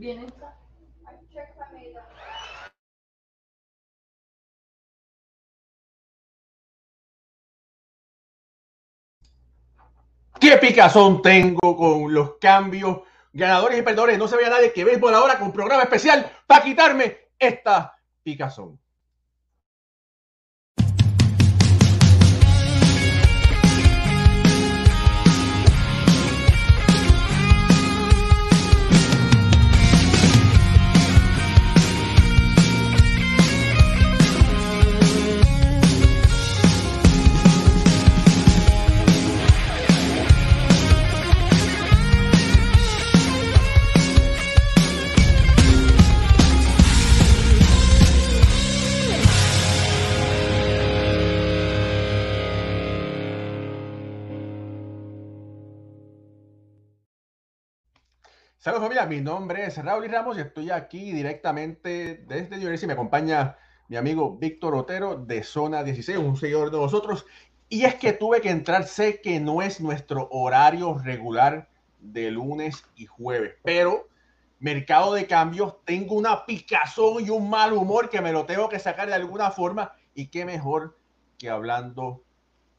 Mail. ¿Qué picazón tengo con los cambios, ganadores y perdedores? No se vea nadie que por ahora con programa especial para quitarme esta picazón. Saludos familia, mi nombre es Raúl Ramos y estoy aquí directamente desde New Jersey. Me acompaña mi amigo Víctor Otero de Zona 16, un seguidor de nosotros. Y es que tuve que entrar, sé que no es nuestro horario regular de lunes y jueves, pero mercado de cambios, tengo una picazón y un mal humor que me lo tengo que sacar de alguna forma y qué mejor que hablando,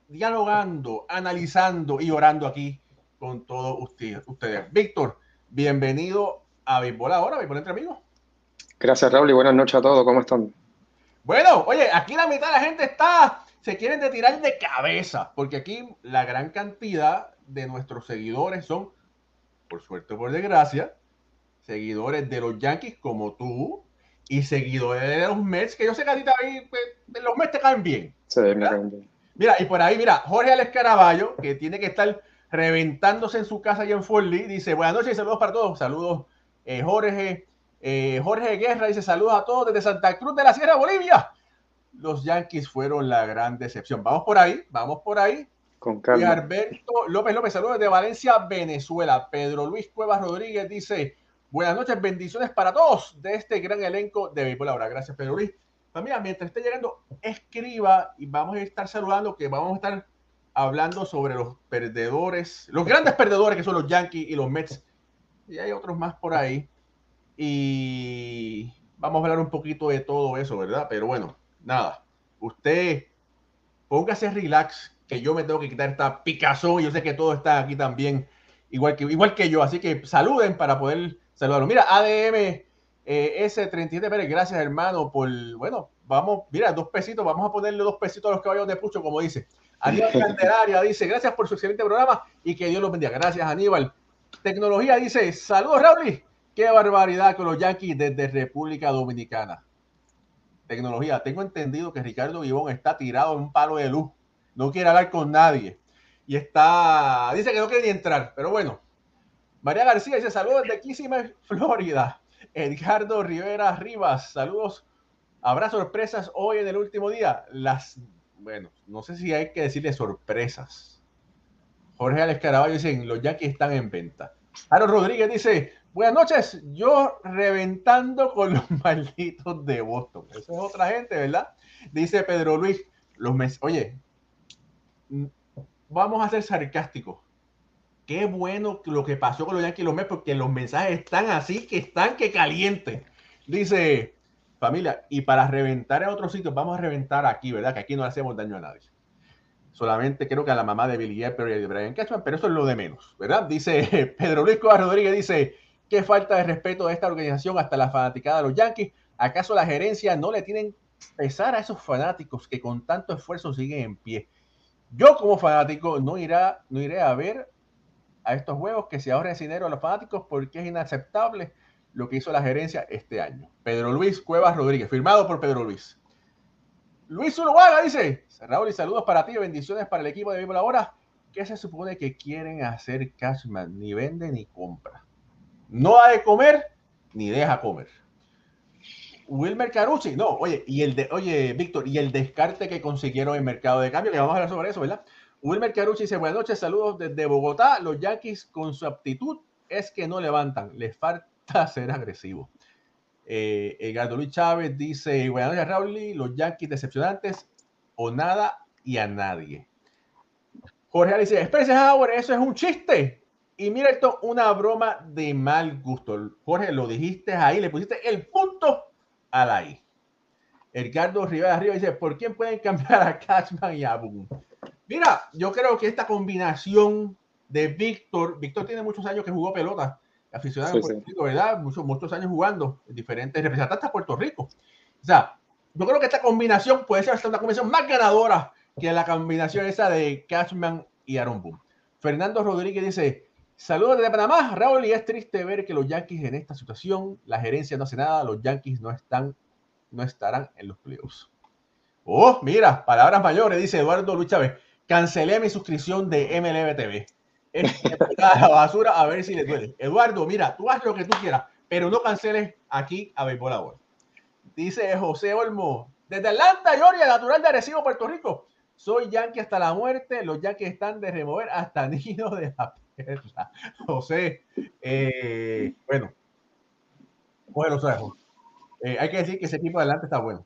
dialogando, analizando y orando aquí con todos ustedes. Víctor, bienvenido a Béisbol Ahora, Béisbol Entre Amigos. Gracias, Raúl, y buenas noches a todos. ¿Cómo están? Bueno, oye, aquí la mitad de la gente está, se quieren de tirar de cabeza, porque aquí la gran cantidad de nuestros seguidores son, por suerte o por desgracia, seguidores de los Yankees como tú y seguidores de los Mets, que yo sé que a ti también, pues, los Mets te caen bien. Sí, me caen bien. Mira, y por ahí, mira, Jorge Alex Caraballo, que tiene que estar reventándose en su casa allá en Fort Lee, dice, buenas noches y saludos para todos. Saludos, eh, Jorge. Eh, Jorge Guerra dice, saludos a todos desde Santa Cruz de la Sierra, Bolivia. Los Yankees fueron la gran decepción. Vamos por ahí, vamos por ahí. Con Y calma. Alberto López López, saludos desde Valencia, Venezuela. Pedro Luis Cuevas Rodríguez dice, buenas noches, bendiciones para todos de este gran elenco de Béisbol Ahora. Gracias, Pedro Luis. Familia, mientras esté llegando, escriba y vamos a estar saludando, que vamos a estar hablando sobre los perdedores, los grandes perdedores que son los Yankees y los Mets. Y hay otros más por ahí. Y vamos a hablar un poquito de todo eso, ¿verdad? Pero bueno, nada. Usted póngase relax, que yo me tengo que quitar esta picazón. Yo sé que todos están aquí también, igual que, igual que yo. Así que saluden para poder saludarlo. Mira, ADM eh, S37 Pérez, gracias hermano por, bueno, vamos, mira, dos pesitos, vamos a ponerle dos pesitos a los caballos de Pucho, como dice. Aníbal Candelaria dice, gracias por su excelente programa y que Dios los bendiga. Gracias, Aníbal. Tecnología dice, saludos, Raúl. Qué barbaridad con los Yankees desde República Dominicana. Tecnología, tengo entendido que Ricardo Vivón está tirado en un palo de luz. No quiere hablar con nadie. Y está, dice que no quiere ni entrar, pero bueno. María García dice, saludos desde Kissimmee, Florida. Edgardo Rivera Rivas, saludos. Habrá sorpresas hoy en el último día. Las, bueno, no sé si hay que decirle sorpresas. Jorge Alex Caraballo dice, los Yankees están en venta. Aaron Rodríguez dice, buenas noches, yo reventando con los malditos de Boston. Esa es otra gente, ¿verdad? Dice Pedro Luis, los mes oye, mm, vamos a ser sarcásticos. Qué bueno lo que pasó con los Yankees los Mets, porque los mensajes están así, que están que calientes. Dice, familia, y para reventar en otros sitios, vamos a reventar aquí, ¿verdad? Que aquí no hacemos daño a nadie. Solamente creo que a la mamá de Billy Epper y de Brian Cashman, pero eso es lo de menos, ¿verdad? Dice Pedro Luis Cobas Rodríguez, dice, qué falta de respeto de esta organización hasta la fanaticada de los Yankees. ¿Acaso la gerencia no le tienen pesar a esos fanáticos que con tanto esfuerzo siguen en pie? Yo como fanático no, irá, no iré a ver a estos juegos que se ahorren dinero a los fanáticos porque es inaceptable lo que hizo la gerencia este año. Pedro Luis Cuevas Rodríguez, firmado por Pedro Luis. Luis Uruguaga dice, Raúl y saludos para ti, bendiciones para el equipo de Béisbol Ahora. ¿Qué se supone que quieren hacer Cashman? Ni vende ni compra. No ha de comer ni deja comer. Wilmer Carucci, no, oye, y el de, oye, Víctor, y el descarte que consiguieron en mercado de cambio, que vamos a hablar sobre eso, ¿verdad? Wilmer Carucci dice, buenas noches, saludos desde Bogotá. Los Yankees con su aptitud es que no levantan, les falta ser agresivos. Eh, Edgardo Luis Chávez dice, buenas noches, Raúl, los Yankees decepcionantes o nada y a nadie. Jorge dice, espérese, Howard, eso es un chiste. Y mira esto, una broma de mal gusto. Jorge, lo dijiste ahí, le pusiste el punto a la I. Edgardo Rivera dice, ¿por quién pueden cambiar a Cashman y a Boom? Mira, yo creo que esta combinación de Víctor, Víctor tiene muchos años que jugó pelota, aficionado Sí, Puerto Rico, ¿verdad? Muchos, muchos años jugando, en diferentes representantes a Puerto Rico. O sea, yo creo que esta combinación puede ser hasta una combinación más ganadora que la combinación esa de Cashman y Aaron Boone. Fernando Rodríguez dice, saludos desde Panamá, Raúl, y es triste ver que los Yankees en esta situación, la gerencia no hace nada, los Yankees no están, no estarán en los playoffs. Oh, mira, palabras mayores, dice Eduardo Luis Chávez, cancelé mi suscripción de MLB TV. Es a la basura a ver si le duele. Eduardo, mira, tú haz lo que tú quieras, pero no canceles aquí a Béisbol ahora. Dice José Olmo, desde Atlanta, Georgia, natural de Arecibo, Puerto Rico. Soy Yankee hasta la muerte. Los Yankees están de remover hasta Nido de la Perla. José, eh, bueno, bueno, suave, eh, hay que decir que ese equipo de adelante está bueno.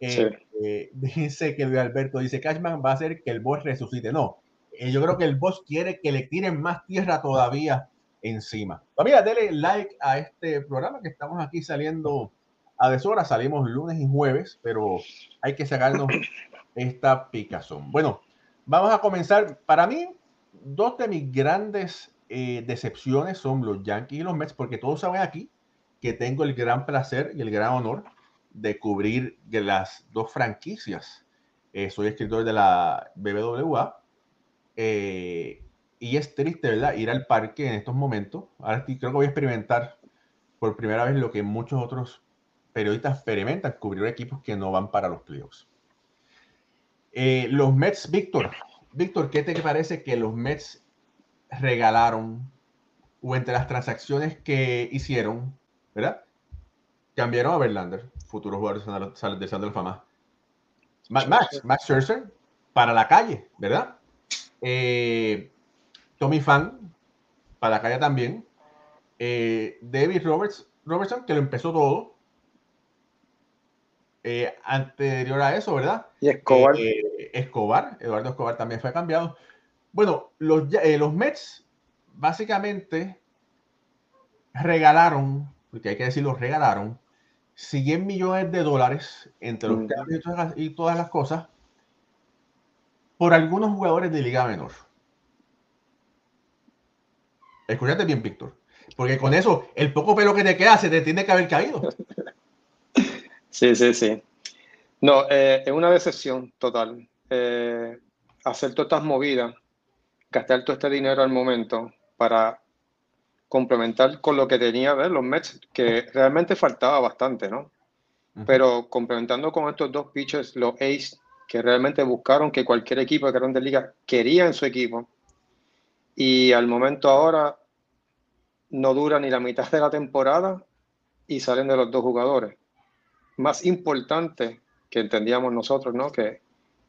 Eh, Sí. eh, dice que Luis Alberto dice Cashman va a hacer que el boss resucite. No, yo creo que el boss quiere que le tiren más tierra todavía encima. Familia, denle like a este programa que estamos aquí saliendo a deshora. Salimos lunes y jueves, pero hay que sacarnos esta picazón. Bueno, vamos a comenzar. Para mí, dos de mis grandes eh, decepciones son los Yankees y los Mets, porque todos saben aquí que tengo el gran placer y el gran honor de cubrir las dos franquicias. Eh, soy escritor de la BBWA. Eh, y es triste, ¿verdad? Ir al parque en estos momentos. Ahora sí, creo que voy a experimentar por primera vez lo que muchos otros periodistas experimentan, cubrir equipos que no van para los playoffs. Eh, los Mets, Víctor. Víctor, ¿qué te parece que los Mets regalaron o entre las transacciones que hicieron, ¿verdad? Cambiaron a Verlander, futuro jugador de la Fama. Ma- Max, Max Scherzer para la calle, ¿verdad? Eh, Tommy Fan para la calle también. Eh, David Roberts, Robertson, que lo empezó todo. Eh, anterior a eso, ¿verdad? Y Escobar, Escobar, Eduardo Escobar también fue cambiado. Bueno, los, los Mets básicamente regalaron, porque hay que decirlo, regalaron 100 millones de dólares entre los Mm. cambios y todas las cosas por algunos jugadores de Liga Menor. Escúchate bien, Víctor, porque con eso el poco pelo que te queda se te tiene que haber caído. Sí, sí, sí. No, eh, es una decepción total. Eh, hacer todas estas movidas, gastar todo este dinero al momento para complementar con lo que tenía ¿ves? los Mets, que realmente faltaba bastante, ¿no? Pero complementando con estos dos pitchers, los Ace, que realmente buscaron que cualquier equipo de Grandes Ligas quería en su equipo. Y al momento ahora no dura ni la mitad de la temporada y salen de los dos jugadores. Más importante que entendíamos nosotros, ¿no? Que,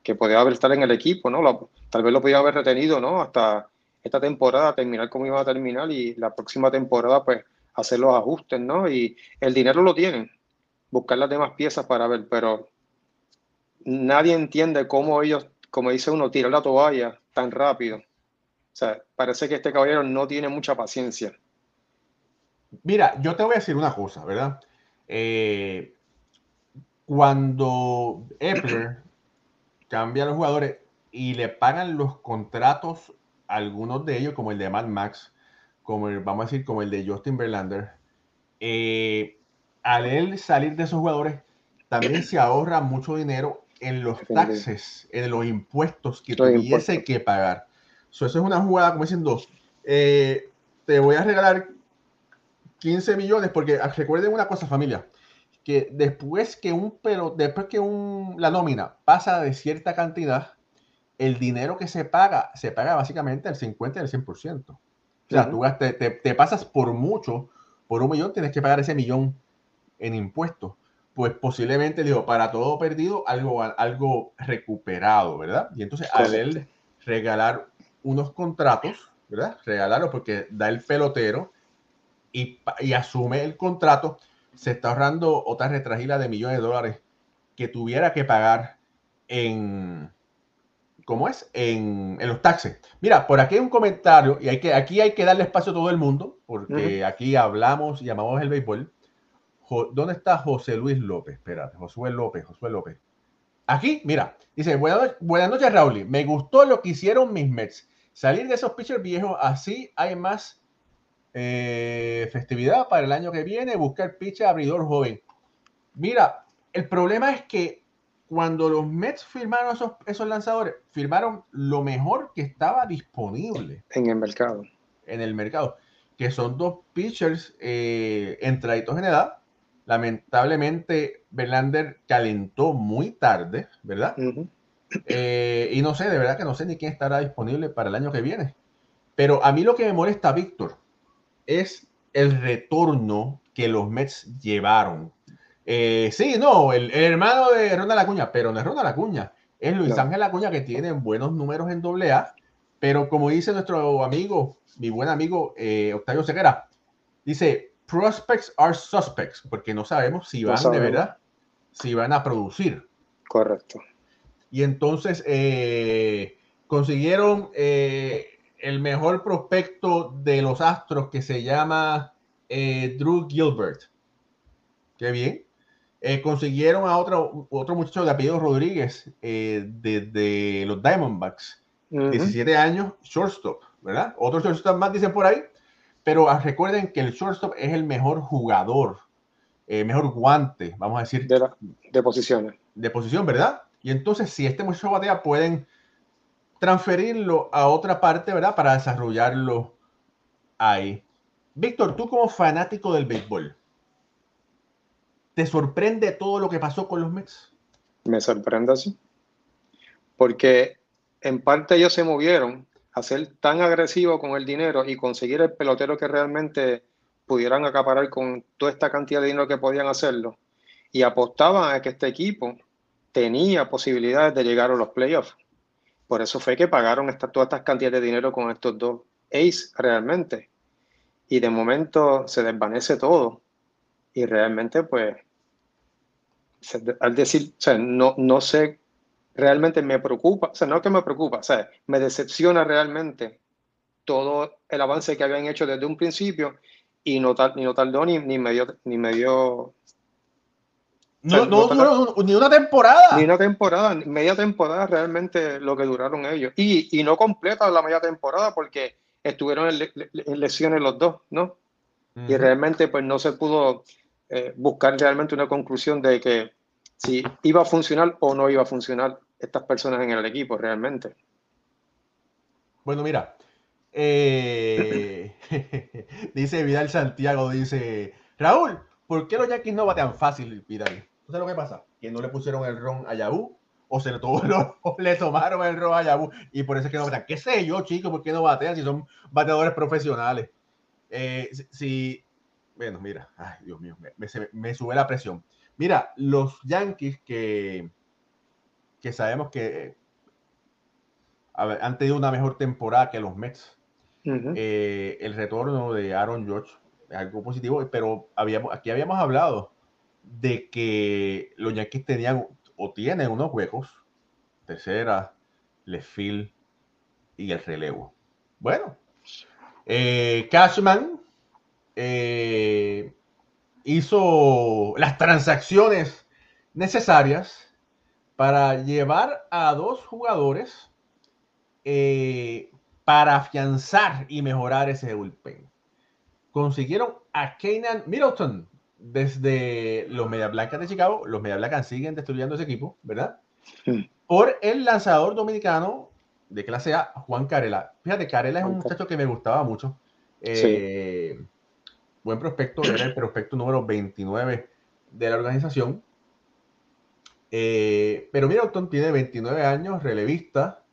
que podía haber estar en el equipo, ¿no? Lo- tal vez lo podía haber retenido, ¿no? Hasta esta temporada, terminar como iba a terminar y la próxima temporada, pues, hacer los ajustes, ¿no? Y el dinero lo tienen, buscar las demás piezas para ver, pero nadie entiende cómo ellos, como dice uno, tirar la toalla tan rápido. O sea, parece que este caballero no tiene mucha paciencia. Mira, yo te voy a decir una cosa, ¿verdad? Eh, cuando Epler cambia a los jugadores y le pagan los contratos a algunos de ellos, como el de Mad Max, como el, vamos a decir, como el de Justin Verlander, eh, al él salir de esos jugadores, también se ahorra mucho dinero en los taxes, en los impuestos que Los tuviese impuestos. que pagar. So, eso es una jugada, como diciendo, eh, te voy a regalar 15 millones, porque ah, recuerden una cosa, familia, que después que un pero después que un, la nómina pasa de cierta cantidad, el dinero que se paga, se paga básicamente el 50 y el 100%. O sea, tú gastas- te, te pasas por mucho, por un millón, tienes que pagar ese millón en impuestos. Pues posiblemente, digo, para todo perdido, algo, algo recuperado, ¿verdad? Y entonces, al él regalar unos contratos, ¿verdad? Regalarlo porque da el pelotero y, y asume el contrato, se está ahorrando otra retragila de millones de dólares que tuviera que pagar en ¿cómo es? En, en, los taxes. Mira, por aquí hay un comentario, y hay que, aquí hay que darle espacio a todo el mundo, porque aquí hablamos y llamamos el béisbol. ¿Dónde está José Luis López? Espérate, Josué López, Josué López. Aquí, mira, dice, buenas, buenas noches, Raúl. Me gustó lo que hicieron mis Mets. Salir de esos pitchers viejos, así hay más eh, festividad para el año que viene, buscar pitcher abridor joven. Mira, el problema es que cuando los Mets firmaron esos, esos lanzadores, firmaron lo mejor que estaba disponible. En el mercado. En el mercado. Que son dos pitchers eh, entraditos en edad. Lamentablemente, Verlander calentó muy tarde, ¿verdad? Eh, y no sé, de verdad que no sé ni quién estará disponible para el año que viene. Pero a mí lo que me molesta, Víctor, es el retorno que los Mets llevaron eh, sí, no, el, hermano de Ronald Acuña, pero no es Ronald Acuña, es Luis Ángel Acuña que tiene buenos números en doble A, pero como dice nuestro amigo, mi buen amigo eh, Octavio Ceguera, dice, prospects are suspects, porque no sabemos si van de verdad, si van a producir. Correcto. Y entonces eh, consiguieron el mejor prospecto de los Astros que se llama Drew Gilbert. Qué bien. Eh, consiguieron a otro, otro muchacho de apellido Rodríguez eh, de, los Diamondbacks, 17 años, shortstop, ¿verdad? Otros shortstop más dicen por ahí, pero ah, recuerden que el shortstop es el mejor jugador, eh, mejor guante, vamos a decir. De, la, de posiciones. De posición, ¿verdad? Y entonces, si este muchacho batea, pueden transferirlo a otra parte, ¿verdad? Para desarrollarlo ahí. Víctor, tú como fanático del béisbol, ¿Te sorprende todo lo que pasó con los Mets? Me sorprende así. Porque en parte ellos se movieron a tan agresivos con el dinero y conseguir el pelotero que realmente pudieran acaparar con toda esta cantidad de dinero que podían hacerlo. Y apostaban a que este equipo tenía posibilidades de llegar a los playoffs. Por eso fue que pagaron esta, todas estas cantidades de dinero con estos dos ace realmente. Y de momento se desvanece todo. Y realmente, pues, al decir, no, no sé, realmente me preocupa, o sea, no que me preocupa, o sea, me decepciona realmente todo el avance que habían hecho desde un principio y no, tal, ni no tardó ni, ni medio, ni medio no, no, ni una temporada. Ni una temporada, media temporada realmente lo que duraron ellos. Y, y no completa la media temporada porque estuvieron en, lesiones los dos, ¿no? Y realmente pues no se pudo eh, buscar realmente una conclusión de que si iba a funcionar o no iba a funcionar estas personas en el equipo realmente. Bueno, mira, eh, dice Vidal Santiago, dice, Raúl, ¿por qué los Yankees no batean fácil, Vidal? ¿Sabes lo que pasa? Que no le pusieron el ron a Yahoo o se le, le tomaron el ron a Yahoo y por eso es que no batean. ¿Qué sé yo, chicos? ¿Por qué no batean si son bateadores profesionales? Eh, si, bueno, mira, ay, Dios mío, me, sube la presión. Mira, los Yankees que, que sabemos que han tenido una mejor temporada que los Mets. Eh, el retorno de Aaron George es algo positivo, pero habíamos, aquí habíamos hablado de que los Yankees tenían o tienen unos huecos, tercera, Lefil y el relevo. Bueno, eh, Cashman eh, hizo las transacciones necesarias para llevar a dos jugadores eh, para afianzar y mejorar ese bullpen. Consiguieron a Kanan Middleton desde los Media Blancas de Chicago. Los Media Blancas siguen destruyendo ese equipo, ¿verdad? Por el lanzador dominicano de clase A, Juan Carela. Fíjate, Carela es un muchacho que me gustaba mucho. Eh, buen prospecto, era el prospecto número 29 de la organización. Eh, pero Middleton tiene 29 años, relevista,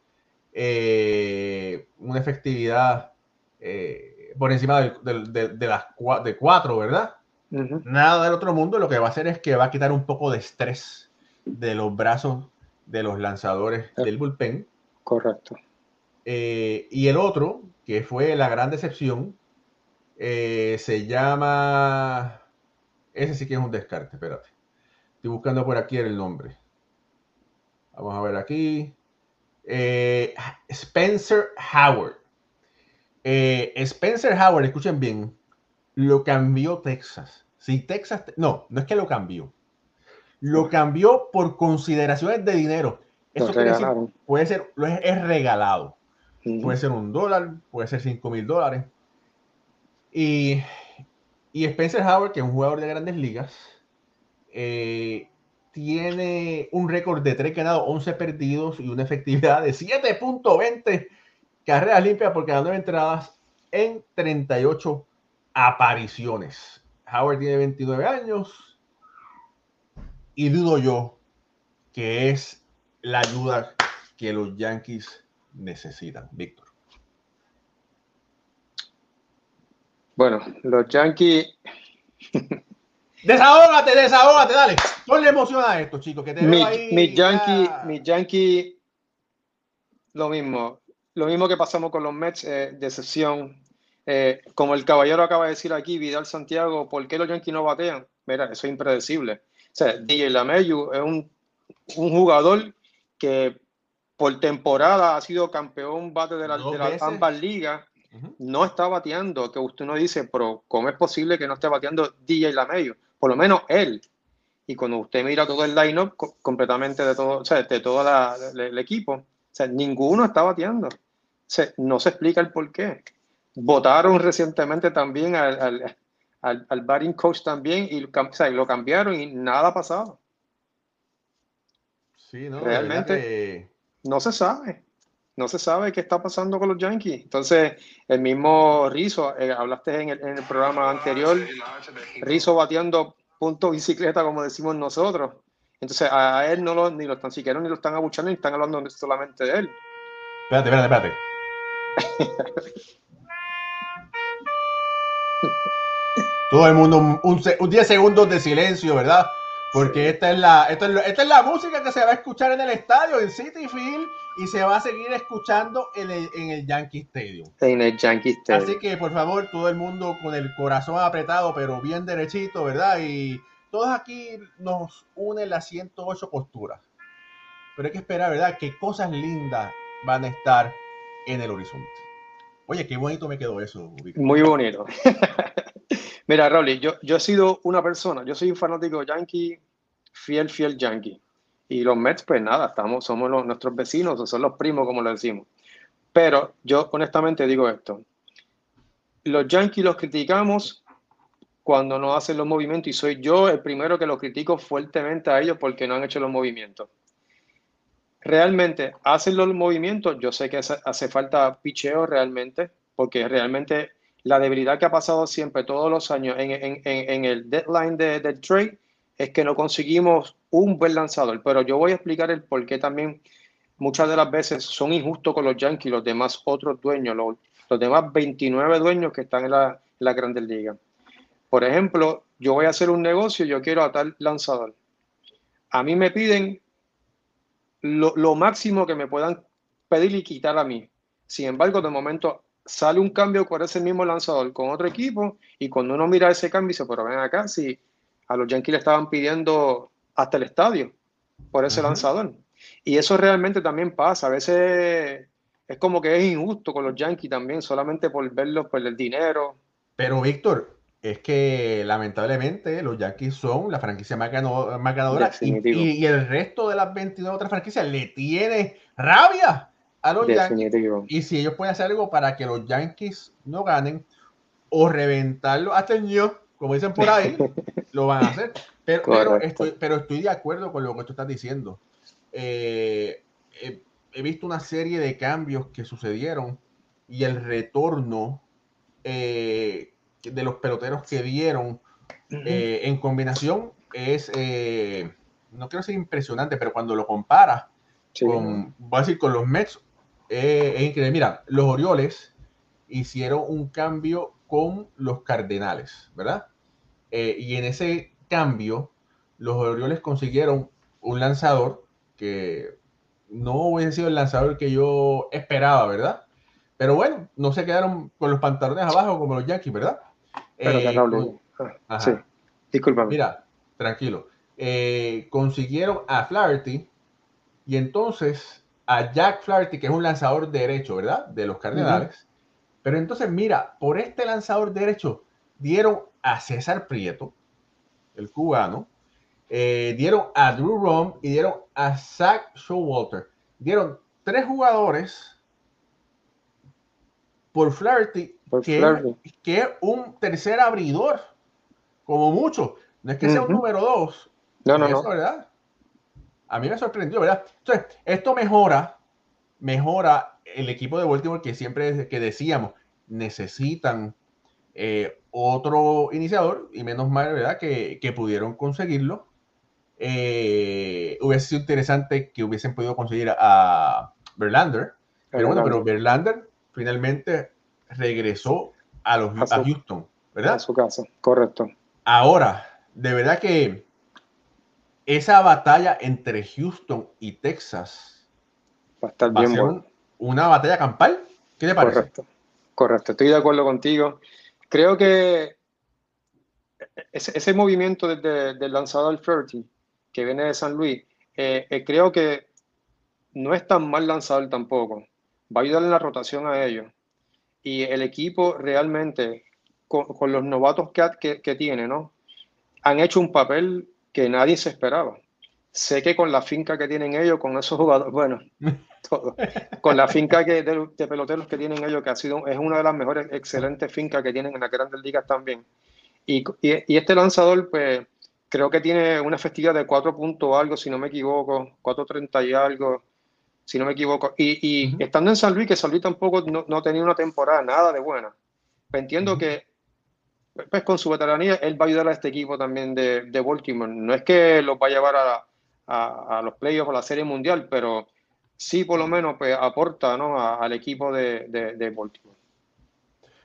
eh, una efectividad eh, por encima de, las de 4, ¿verdad? Nada del otro mundo, lo que va a hacer es que va a quitar un poco de estrés de los brazos de los lanzadores del bullpen. Correcto. y el otro, que fue la gran decepción, eh, se llama. Ese sí que es un descarte, espérate. Estoy buscando por aquí el nombre. Vamos a ver aquí. Eh, Spencer Howard. Eh, Spencer Howard, escuchen bien, lo cambió Texas. Si Texas, no, no es que lo cambió. Lo cambió por consideraciones de dinero. Eso puede ser, es, regalado. Puede ser un dólar, puede ser cinco mil dólares. Y, y, Spencer Howard, que es un jugador de grandes ligas, eh, tiene un récord de 3 ganados, 11 perdidos y una efectividad de 7.20 carreras limpias por cada 9 entradas en 38 apariciones. Howard tiene 29 años y dudo yo que es la ayuda que los Yankees necesitan. Víctor. Bueno, los Yankees Desahógate, desahógate, dale. Ponle emoción a esto, chicos. Que te mi, mi Yankee, mi Yankee, lo mismo. Lo mismo que pasamos con los Mets, eh, decepción. Eh, como el caballero acaba de decir aquí, Vidal Santiago, ¿por qué los Yankees no batean? Mira, eso es impredecible. O sea, DJ Lameyu es un, un jugador que por temporada ha sido campeón bate de, la, de ambas ligas. No está bateando, que usted no dice, pero ¿cómo es posible que no esté bateando DJ Lameyu? Por lo menos él. Y cuando usted mira todo el line-up completamente de todo, o sea, de todo el equipo, o sea, ninguno está bateando. O no se explica el por qué. Votaron recientemente también al, al, al, batting coach también y lo cambiaron y nada ha pasado. Sí, no, realmente no se sabe. No se sabe qué está pasando con los Yankees. Entonces, el mismo Rizzo, eh, hablaste en el, programa anterior, Rizzo bateando punto bicicleta, como decimos nosotros. Entonces, a él no lo, ni lo están siquiera ni lo están abuchando, ni están hablando solamente de él. Espérate, espérate, espérate. Todo el mundo, un, un 10 segundos de silencio, ¿verdad? Porque esta, es la, esta, es la, música que se va a escuchar en el estadio, en City Field, y se va a seguir escuchando en el, en el Yankee Stadium. En el Yankee Stadium. Así que, por favor, todo el mundo con el corazón apretado, pero bien derechito, ¿verdad? Y todos aquí nos unen las 108 posturas. Pero hay que esperar, ¿verdad? Qué cosas lindas van a estar en el horizonte. Oye, qué bonito me quedó eso. Muy bonito. Mira, Raúl, yo, yo he sido una persona, yo soy un fanático yankee, fiel, fiel yankee. Y los Mets, pues nada, estamos, somos nuestros vecinos, son los primos, como lo decimos. Pero yo honestamente digo esto. Los Yankees los criticamos cuando no hacen los movimientos y soy yo el primero que los critico fuertemente a ellos porque no han hecho los movimientos. Realmente hacen los movimientos, yo sé que hace falta picheo realmente, porque realmente la debilidad que ha pasado siempre, todos los años, en, el deadline del de trade, es que no conseguimos un buen lanzador. Pero yo voy a explicar el por qué también muchas de las veces son injustos con los Yankees, los demás otros dueños, los, demás 29 dueños que están en la, la Grandes Ligas. Por ejemplo, yo voy a hacer un negocio, yo quiero a tal lanzador. A mí me piden lo, lo máximo que me puedan pedir y quitar a mí. Sin embargo, de momento sale un cambio con ese mismo lanzador con otro equipo y cuando uno mira ese cambio dice, pero ven acá, si a los Yankees le estaban pidiendo hasta el estadio por ese lanzador. Y eso realmente también pasa, a veces es como que es injusto con los Yankees también, solamente por verlos por el dinero. Pero Víctor, es que lamentablemente los Yankees son la franquicia más, ganadora y, y, el resto de las 22 otras franquicias le tiene rabia a los Yankees. Y si ellos pueden hacer algo para que los Yankees no ganen o reventarlo hasta el New, como dicen por ahí, lo van a hacer. Pero, estoy, pero estoy de acuerdo con lo que tú estás diciendo. Eh, he, visto una serie de cambios que sucedieron y el retorno eh, de los peloteros que dieron eh, en combinación es, no quiero ser impresionante, pero cuando lo comparas con, voy a decir, con los Mets eh, es increíble. Mira, los Orioles hicieron un cambio con los Cardenales, ¿verdad? Eh, y en ese cambio, los Orioles consiguieron un lanzador que no hubiese sido el lanzador que yo esperaba, ¿verdad? Pero bueno, no se quedaron con los pantalones abajo como los Yankees, ¿verdad? Pero eh, ah, Sí. Mira, tranquilo. consiguieron a Flaherty y entonces a Jack Flaherty, que es un lanzador derecho, ¿verdad? De los Cardenales. Pero entonces, mira, por este lanzador derecho dieron a César Prieto, el cubano, eh, dieron a Drew Rom y dieron a Zach Showalter. Dieron tres jugadores por Flaherty, que, que, es un tercer abridor, como mucho. No es que sea un número dos. No, no, no. ¿verdad? A mí me sorprendió, ¿verdad? Entonces, esto mejora, mejora el equipo de Baltimore que siempre que decíamos, necesitan eh, otro iniciador y menos mal, ¿verdad? Que, que pudieron conseguirlo. Eh, hubiese sido interesante que hubiesen podido conseguir a Verlander, pero bueno, pero Verlander finalmente regresó a, los, a, Houston, ¿verdad? A su casa, correcto. Ahora, de verdad que esa batalla entre Houston y Texas va a estar bien una batalla campal. ¿Qué te parece? Correcto, correcto, estoy de acuerdo contigo. Creo que ese, movimiento desde, del lanzador 30 que viene de San Luis, eh, eh, creo que no es tan mal lanzador tampoco. Va a ayudar en la rotación a ellos. Y el equipo realmente, con, los novatos que, que, tiene, ¿no? Han hecho un papel que nadie se esperaba. Sé que con la finca que tienen ellos, con esos jugadores, bueno, todo, con la finca que, de, peloteros que tienen ellos, que ha sido, es una de las mejores, excelentes fincas que tienen en las grandes ligas también. Y, y, y este lanzador, pues, creo que tiene una festividad de 4 puntos algo, si no me equivoco, 4.30 y algo, si no me equivoco. Y, estando en San Luis, que San Luis tampoco no, no tenía una temporada nada de buena. Pues entiendo que pues con su veteranía, él va a ayudar a este equipo también de, de Baltimore. No es que los va a llevar a, a, los playoffs o la Serie Mundial, pero sí por lo menos pues, aporta ¿no? al equipo de, de, Baltimore.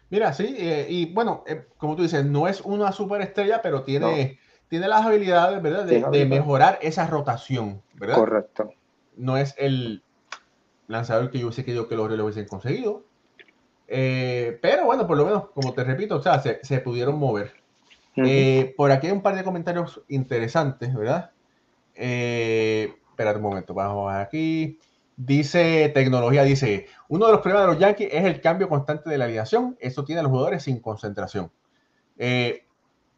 Mira, sí, eh, y bueno, eh, como tú dices, no es una superestrella, pero tiene tiene las habilidades, ¿verdad? De, mejorar esa rotación, ¿verdad? Correcto. No es el lanzador que yo hubiese querido que los Orioles hubiesen conseguido. Eh, pero bueno, por lo menos, como te repito, o sea, se, pudieron mover. Eh, por aquí hay un par de comentarios interesantes, ¿verdad? Eh, espera un momento, vamos aquí. Dice tecnología, dice, uno de los problemas de los Yankees es el cambio constante de la alineación. Eso tiene a los jugadores sin concentración. Eh,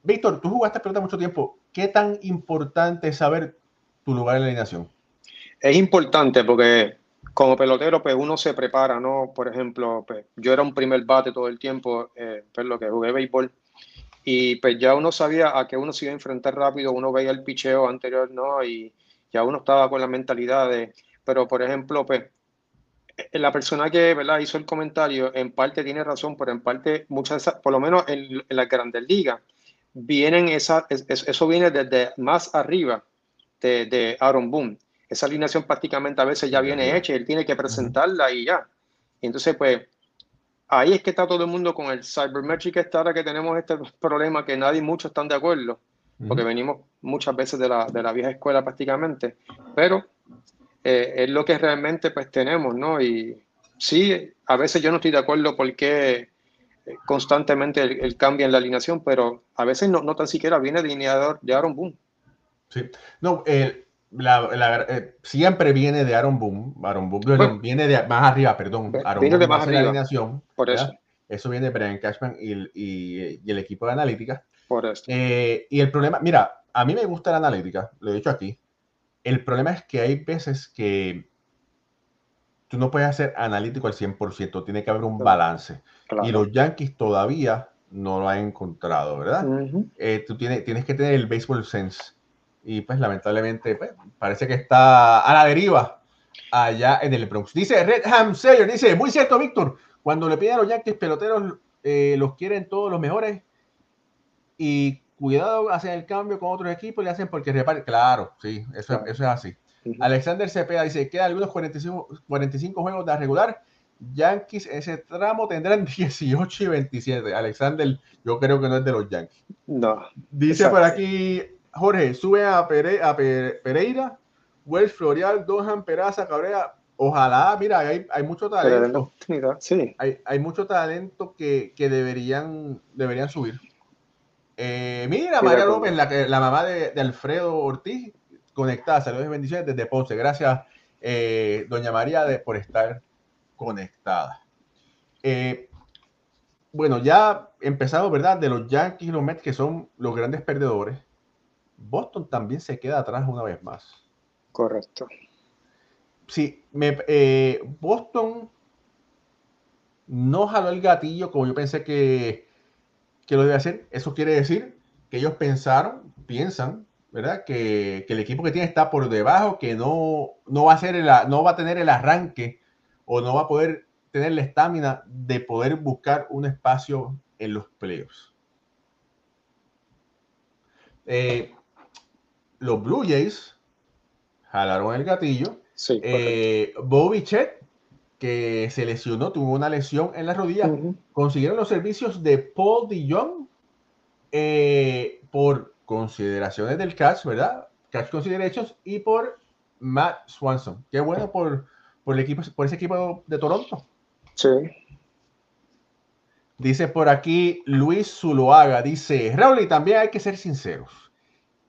Víctor, tú jugaste pelota mucho tiempo. ¿Qué tan importante es saber tu lugar en la alineación? Es importante porque como pelotero, pues uno se prepara, ¿no? Por ejemplo, pues, yo era un primer bate todo el tiempo, eh, pues lo que jugué béisbol, y pues ya uno sabía a qué uno se iba a enfrentar rápido, uno veía el picheo anterior, ¿no? Y ya uno estaba con la mentalidad de, pero por ejemplo, pues eh, la persona que ¿verdad? hizo el comentario en parte tiene razón, pero en parte muchas, por lo menos en, en las grandes ligas, vienen esa, eso viene desde más arriba de, de Aaron Boone. Esa alineación prácticamente a veces ya viene hecha, él tiene que presentarla y ya. entonces, pues, ahí es que está todo el mundo con el Cybermetric esta ahora que tenemos este problema que nadie, muchos están de acuerdo, porque venimos muchas veces de la, de la vieja escuela prácticamente, pero eh, es lo que realmente pues tenemos, ¿no? Y sí, a veces yo no estoy de acuerdo porque constantemente el, cambio en la alineación, pero a veces no, no tan siquiera viene delineador de Aaron Boone. Sí, no, eh, siempre viene de Aaron Boone, Aaron Boone viene de más arriba, perdón, Aaron viene de más arriba. La alineación, por eso. Eso viene de Brian Cashman y, y, y, el equipo de analítica. Por eso. Eh, y el problema, mira, a mí me gusta la analítica, lo he dicho aquí. El problema es que hay veces que tú no puedes hacer analítico al 100%, tiene que haber un balance. Y los Yankees todavía no lo han encontrado, ¿verdad? Eh, tú tienes, tienes que tener el baseball sense. Y pues lamentablemente pues, parece que está a la deriva allá en el Bronx. Dice Red Ham Sayer, dice, muy cierto, Víctor, cuando le piden a los Yankees peloteros, eh, los quieren todos los mejores y cuidado, hacen el cambio con otros equipos y le hacen porque reparen. Claro, sí, eso, eso es así. Alexander Cepeda dice, quedan algunos 45, 45 juegos de regular. Yankees ese tramo tendrán 18 y 27. Alexander, yo creo que no es de los Yankees. No. Dice por aquí, Jorge, sube a, Pereira, Wells, Florial, Dohan, Peraza, Cabrera. Ojalá, mira, hay, hay mucho talento. Sí. Hay, hay mucho talento que, que deberían, deberían subir. Eh, mira, María López, la, la mamá de, de Alfredo Ortiz, conectada. Saludos y bendiciones desde Ponce. Gracias, eh, doña María, de, por estar conectada. Eh, bueno, ya empezamos, ¿verdad? De los Yankees y los Mets, que son los grandes perdedores. Boston también se queda atrás una vez más. Correcto. Sí, me, eh, Boston no jaló el gatillo como yo pensé que, que lo debe hacer. Eso quiere decir que ellos pensaron, piensan, ¿verdad? Que, que el equipo que tiene está por debajo, que no, no, va a ser el, no va a tener el arranque o no va a poder tener la estamina de poder buscar un espacio en los playoffs. Eh, los Blue Jays jalaron el gatillo. Sí, eh, Bobby Chet, que se lesionó, tuvo una lesión en la rodilla, uh -huh. consiguieron los servicios de Paul DeJong eh, por consideraciones del catch, ¿verdad? Catch considerations y por Matt Swanson. Qué bueno por, por el equipo, por ese equipo de Toronto. Sí. Dice por aquí Luis Zuloaga, dice, Raúl, y también hay que ser sinceros.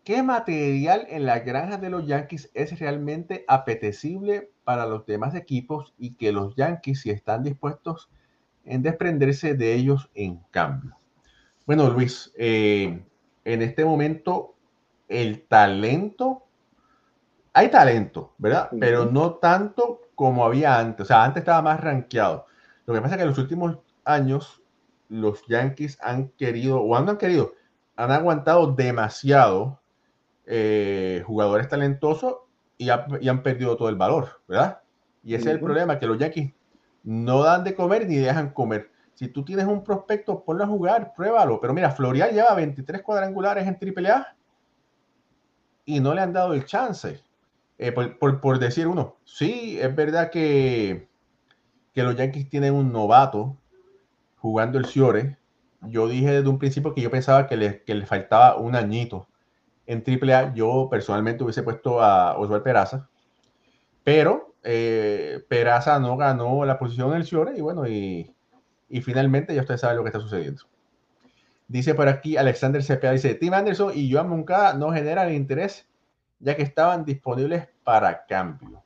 ¿Qué material en las granjas de los Yankees es realmente apetecible para los demás equipos y que los Yankees si están dispuestos en desprenderse de ellos en cambio? Bueno, Luis, eh, en este momento el talento, hay talento, ¿verdad? Uh -huh. Pero no tanto como había antes. O sea, antes estaba más rankeado. Lo que pasa es que en los últimos años los Yankees han querido, o no han querido, han aguantado demasiado eh, jugadores talentosos y, ha, y, han perdido todo el valor, ¿verdad? Y ese uh -huh. es el problema, que los Yankees no dan de comer ni dejan comer. Si tú tienes un prospecto, ponlo a jugar, pruébalo. Pero mira, Florial lleva 23 cuadrangulares en AAA y no le han dado el chance. Eh, por, por, por, decir uno, sí, es verdad que, que los Yankees tienen un novato jugando el Ciore. Yo dije desde un principio que yo pensaba que le, que le faltaba un añito en AAA. Yo personalmente hubiese puesto a Oswald Peraza, pero eh, Peraza no ganó la posición en el Ciore y bueno, y, finalmente ya usted sabe lo que está sucediendo. Dice por aquí Alexander Cepeda, dice, Tim Anderson y Joan Moncada no generan interés ya que estaban disponibles para cambio.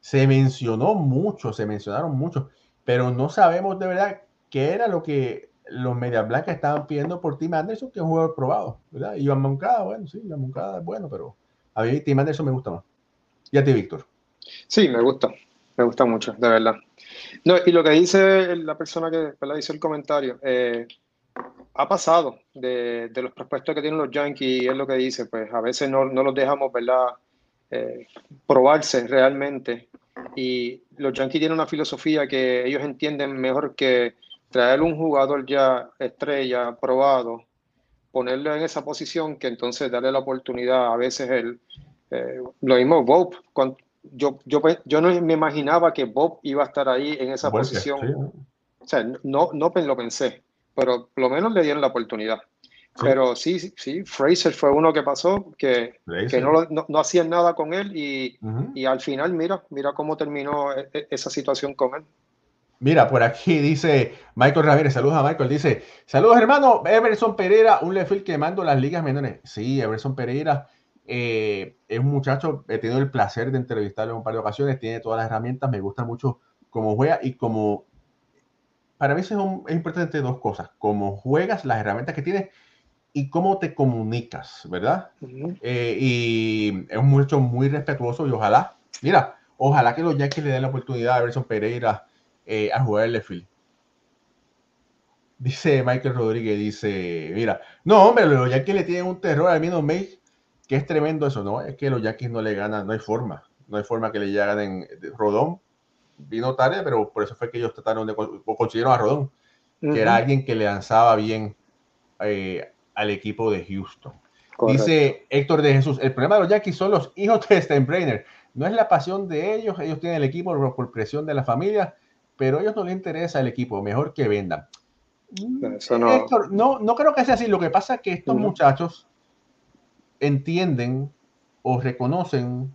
Se mencionó mucho, se mencionaron mucho, pero no sabemos de verdad qué era lo que los Medias Blancas estaban pidiendo por Tim Anderson, que es un jugador probado, ¿verdad? Y Joan Moncada, bueno, sí, Joan Moncada es bueno, pero a mí Tim Anderson me gusta más. ¿Y a ti, Víctor? Sí, me gusta, me gusta mucho, de verdad. No, y lo que dice la persona que ¿verdad? hizo el comentario, eh, ha pasado de, de, los prospectos que tienen los Yankees, y es lo que dice, pues a veces no, no los dejamos, ¿verdad? Eh, probarse realmente. Y los Yankees tienen una filosofía que ellos entienden mejor que traer un jugador ya estrella, probado, ponerlo en esa posición, que entonces darle la oportunidad. A veces el, eh, lo mismo Bob, cuando, yo, yo, yo no me imaginaba que Bob iba a estar ahí en esa bueno, posición. Sí. O sea, no, no lo pensé pero por lo menos le dieron la oportunidad. Sí. Pero sí, sí, Fraser fue uno que pasó, que, que no, no, no, hacían nada con él y, uh -huh. y, al final, mira, mira cómo terminó e, e, esa situación con él. Mira, por aquí dice Michael Ramírez, saludos a Michael, dice, saludos hermano, Everson Pereira, un lefil que mando las ligas menores. Sí, Everson Pereira eh, es un muchacho, he tenido el placer de entrevistarlo en un par de ocasiones, tiene todas las herramientas, me gusta mucho cómo juega y como para mí es, un, es, importante dos cosas, cómo juegas, las herramientas que tienes y cómo te comunicas, ¿verdad? Uh -huh. eh, y es un muchacho muy respetuoso y ojalá, mira, ojalá que los Yankees le den la oportunidad a Everson Pereira eh, a jugar el field. Dice Michael Rodríguez, dice, mira, no, hombre, los Yankees le tienen un terror al Mino May, que es tremendo eso, ¿no? Es que los Yankees no le ganan, no hay forma, no hay forma que le lleguen en Rodón, vino tarde, pero por eso fue que ellos trataron de o consiguieron a Rodón, uh -huh. que era alguien que le lanzaba bien eh, al equipo de Houston. Correcto. Dice Héctor de Jesús, el problema de los Yankees son los hijos de Steinbrenner. No es la pasión de ellos, ellos tienen el equipo por presión de la familia, pero a ellos no les interesa el equipo, mejor que vendan. Eso no... Héctor, no, no creo que sea así. Lo que pasa es que estos muchachos entienden o reconocen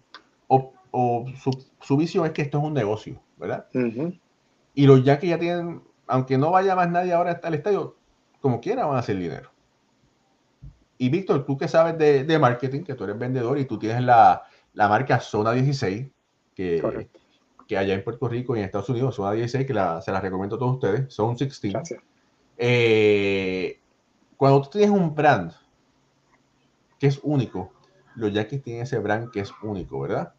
o, o su, su, visión es que esto es un negocio, ¿verdad? Uh -huh. Y los Yankees ya tienen, aunque no vaya más nadie ahora al estadio, como quiera van a hacer dinero. Y Víctor, tú que sabes de, de, marketing, que tú eres vendedor y tú tienes la, la marca Zona 16, que, Correcto. Que allá en Puerto Rico y en Estados Unidos, zona 16, que la- se las recomiendo a todos ustedes, son 16. Gracias. Eh, cuando tú tienes un brand que es único, los Yankees tienen ese brand que es único, ¿verdad?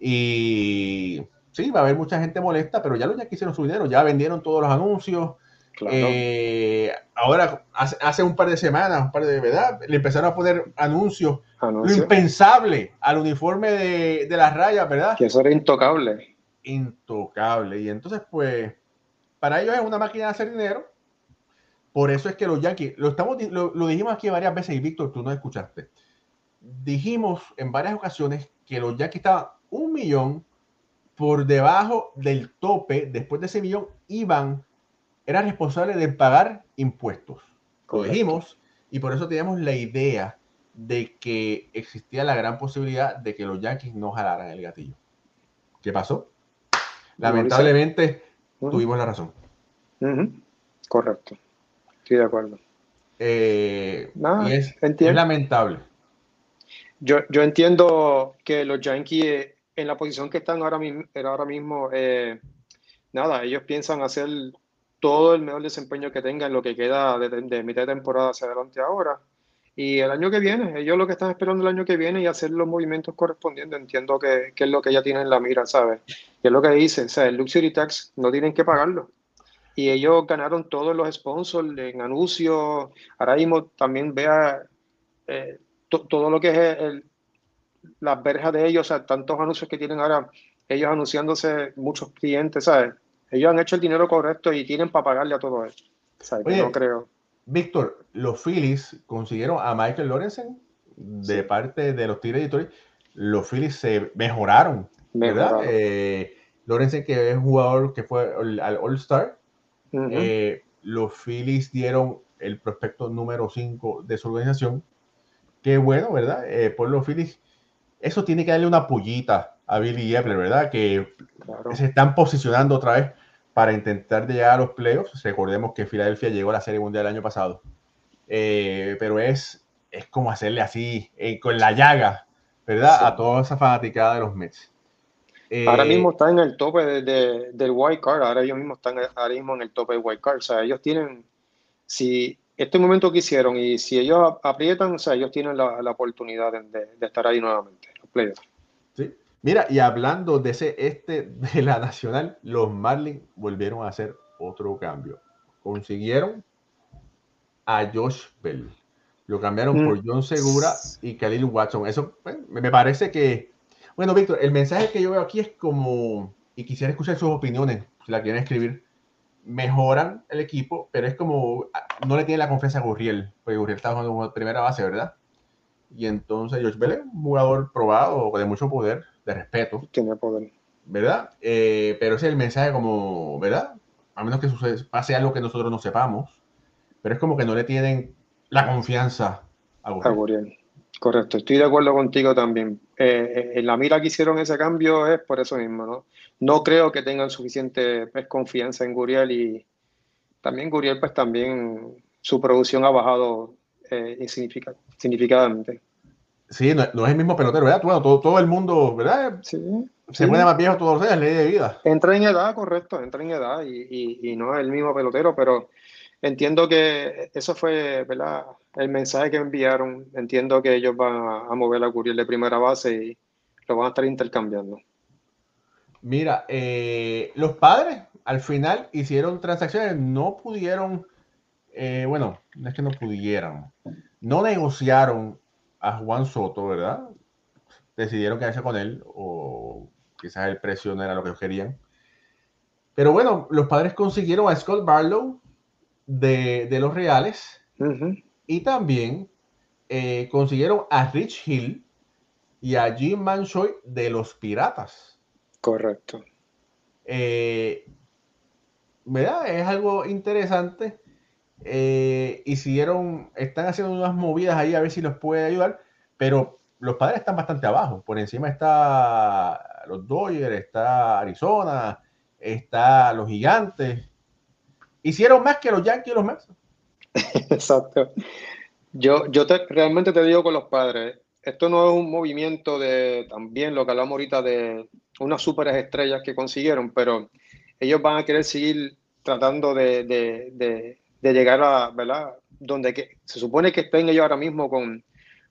Y sí, va a haber mucha gente molesta, pero ya los Yankees hicieron su dinero, ya vendieron todos los anuncios. Claro. Eh, ahora, hace, hace un par de semanas, un par de, ¿verdad? Le empezaron a poner anuncios, lo impensable al uniforme de, de las rayas, ¿verdad? Que eso era intocable. Intocable. Y entonces, pues, para ellos es una máquina de hacer dinero. Por eso es que los Yankees, lo, estamos, lo, lo dijimos aquí varias veces y Víctor, tú no escuchaste. Dijimos en varias ocasiones que los Yankees estaban un millón por debajo del tope. Después de ese millón, iban, eran responsables de pagar impuestos. Lo Correcto. dijimos y por eso teníamos la idea de que existía la gran posibilidad de que los Yankees no jalaran el gatillo. ¿Qué pasó? Lamentablemente tuvimos la razón. Correcto. Estoy de acuerdo. Eh, y es, lamentable. Yo, yo entiendo que los Yankees, eh, en la posición que están ahora mismo, ahora mismo eh, nada, ellos piensan hacer todo el mejor desempeño que tengan, lo que queda de, de mitad de temporada hacia adelante ahora. Y el año que viene, ellos lo que están esperando el año que viene y hacer los movimientos correspondientes. Entiendo que, que es lo que ya tienen en la mira, ¿sabes? Y es lo que dicen, o sea, el Luxury Tax no tienen que pagarlo. Y ellos ganaron todos los sponsors en anuncios. Ahora mismo también vea eh, to- todo lo que es el- las verjas de ellos, o sea, tantos anuncios que tienen ahora, ellos anunciándose muchos clientes, ¿sabes? Ellos han hecho el dinero correcto y tienen para pagarle a todo eso. O sea, que Oye, no creo. Víctor, los Phillies consiguieron a Michael Lorenzen de Sí. parte de los Tigres de Detroit. Los Phillies se mejoraron, ¿verdad? Mejoraron. Eh, Lorenzen, que es jugador que fue al al All-Star, eh, los Phillies dieron el prospecto número 5 de su organización. Qué bueno, ¿verdad? Eh, por los Phillies, eso tiene que darle una pullita a Billy Epler, ¿verdad? Que Claro. se están posicionando otra vez para intentar llegar a los playoffs. Recordemos que Filadelfia llegó a la Serie Mundial el año pasado. Eh, pero es, es como hacerle así, eh, con la llaga, ¿verdad? Sí. A toda esa fanaticada de los Mets. Eh, Ahora mismo están en el tope de, de- del wild card, ahora ellos mismos están ahora mismo en el tope del wild card, o sea, ellos tienen, si este momento que hicieron y si ellos aprietan, o sea, ellos tienen la, la oportunidad de, de- de estar ahí nuevamente, los playoffs. Sí. Mira, y hablando de ese este de la Nacional, los Marlins volvieron a hacer otro cambio. Consiguieron a Josh Bell. Lo cambiaron Mm. por John Segura y Khalil Watson. Eso pues, me parece que. Bueno, Víctor, el mensaje que yo veo aquí es como. Y quisiera escuchar sus opiniones, si la quieren escribir. Mejoran el equipo, pero es como. ah, No le tiene la confianza a Gurriel, porque Gurriel está jugando como primera base, ¿verdad? Y entonces Josh Bell es un jugador probado, de mucho poder, de respeto. Tiene poder. ¿verdad? Eh, pero ese es el mensaje como, ¿verdad? A menos que suceda, pase algo que nosotros no sepamos, pero es como que no le tienen la confianza a. Gurriel. Correcto, estoy de acuerdo contigo también. Eh, eh, en la mira que hicieron ese cambio es por eso mismo, ¿no? No creo que tengan suficiente pues, confianza en Gurriel y también Gurriel, pues también su producción ha bajado eh, significativamente. Sí, no, no es el mismo pelotero, ¿verdad? Bueno, todo, todo el mundo, ¿verdad? Sí, Se sí. pone más viejo todos los días, ley de vida. Entra en edad, correcto, entra en edad y, y- y no es el mismo pelotero, pero entiendo que eso fue, ¿verdad? El mensaje que enviaron. Entiendo que ellos van a, mover a Gurriel de primera base y lo van a estar intercambiando. Mira, eh, los padres al final hicieron transacciones, no pudieron, eh, bueno, no es que no pudieran, no negociaron a Juan Soto, ¿verdad? Decidieron quedarse con él o quizás el precio no era lo que querían. Pero bueno, los padres consiguieron a Scott Barlow de, de los Reales y también eh, consiguieron a Rich Hill y a Jim Manchoy de los Piratas. Correcto. Eh, ¿verdad? Es algo interesante. Eh, hicieron, están haciendo unas movidas ahí a ver si los puede ayudar, pero los padres están bastante abajo. Por encima está los Dodgers, está Arizona, está los Gigantes. Hicieron más que los Yankees y los Mets. Exacto. Yo, yo te- realmente te digo con los padres, esto no es un movimiento de también lo que hablamos ahorita de unas superestrellas que consiguieron, pero ellos van a querer seguir tratando de, llegar a, ¿verdad? Donde que, se supone que estén ellos ahora mismo con,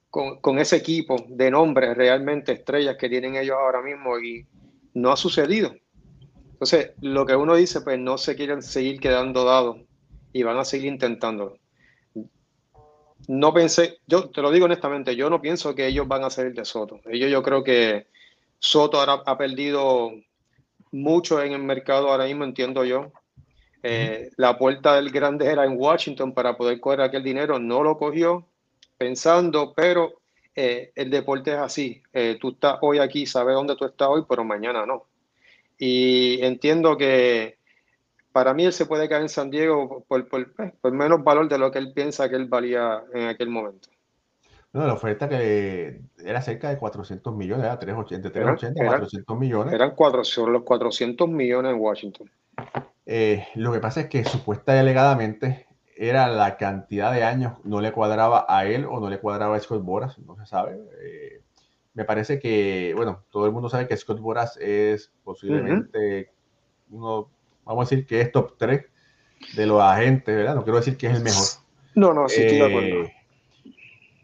con, con, ese equipo de nombres realmente estrellas que tienen ellos ahora mismo y no ha sucedido. Entonces, lo que uno dice, pues no se quieren seguir quedando dados y van a seguir intentándolo. No pensé, yo te lo digo honestamente, yo no pienso que ellos van a salir de Soto. Ellos yo creo que Soto ahora ha perdido mucho en el mercado ahora mismo, entiendo yo. Eh, la puerta del grande era en Washington para poder coger aquel dinero, no lo cogió pensando, pero eh, el deporte es así. Eh, tú estás hoy aquí, sabes dónde tú estás hoy, pero mañana no. Y entiendo que para mí él se puede caer en San Diego por, por, por menos valor de lo que él piensa que él valía en aquel momento. No, la oferta que era cerca de 400 millones, era 380, 380 eran, 400 millones. Eran cuatro, sobre los 400 millones en Washington. Eh, lo que pasa es que supuesta y alegadamente era la cantidad de años, no le cuadraba a él o no le cuadraba a Scott Boras, no se sabe. Eh, me parece que, bueno, todo el mundo sabe que Scott Boras es posiblemente uh -huh. uno, vamos a decir que es top 3 de los agentes, ¿verdad? No quiero decir que es el mejor. No, no, sí, estoy de acuerdo Eh,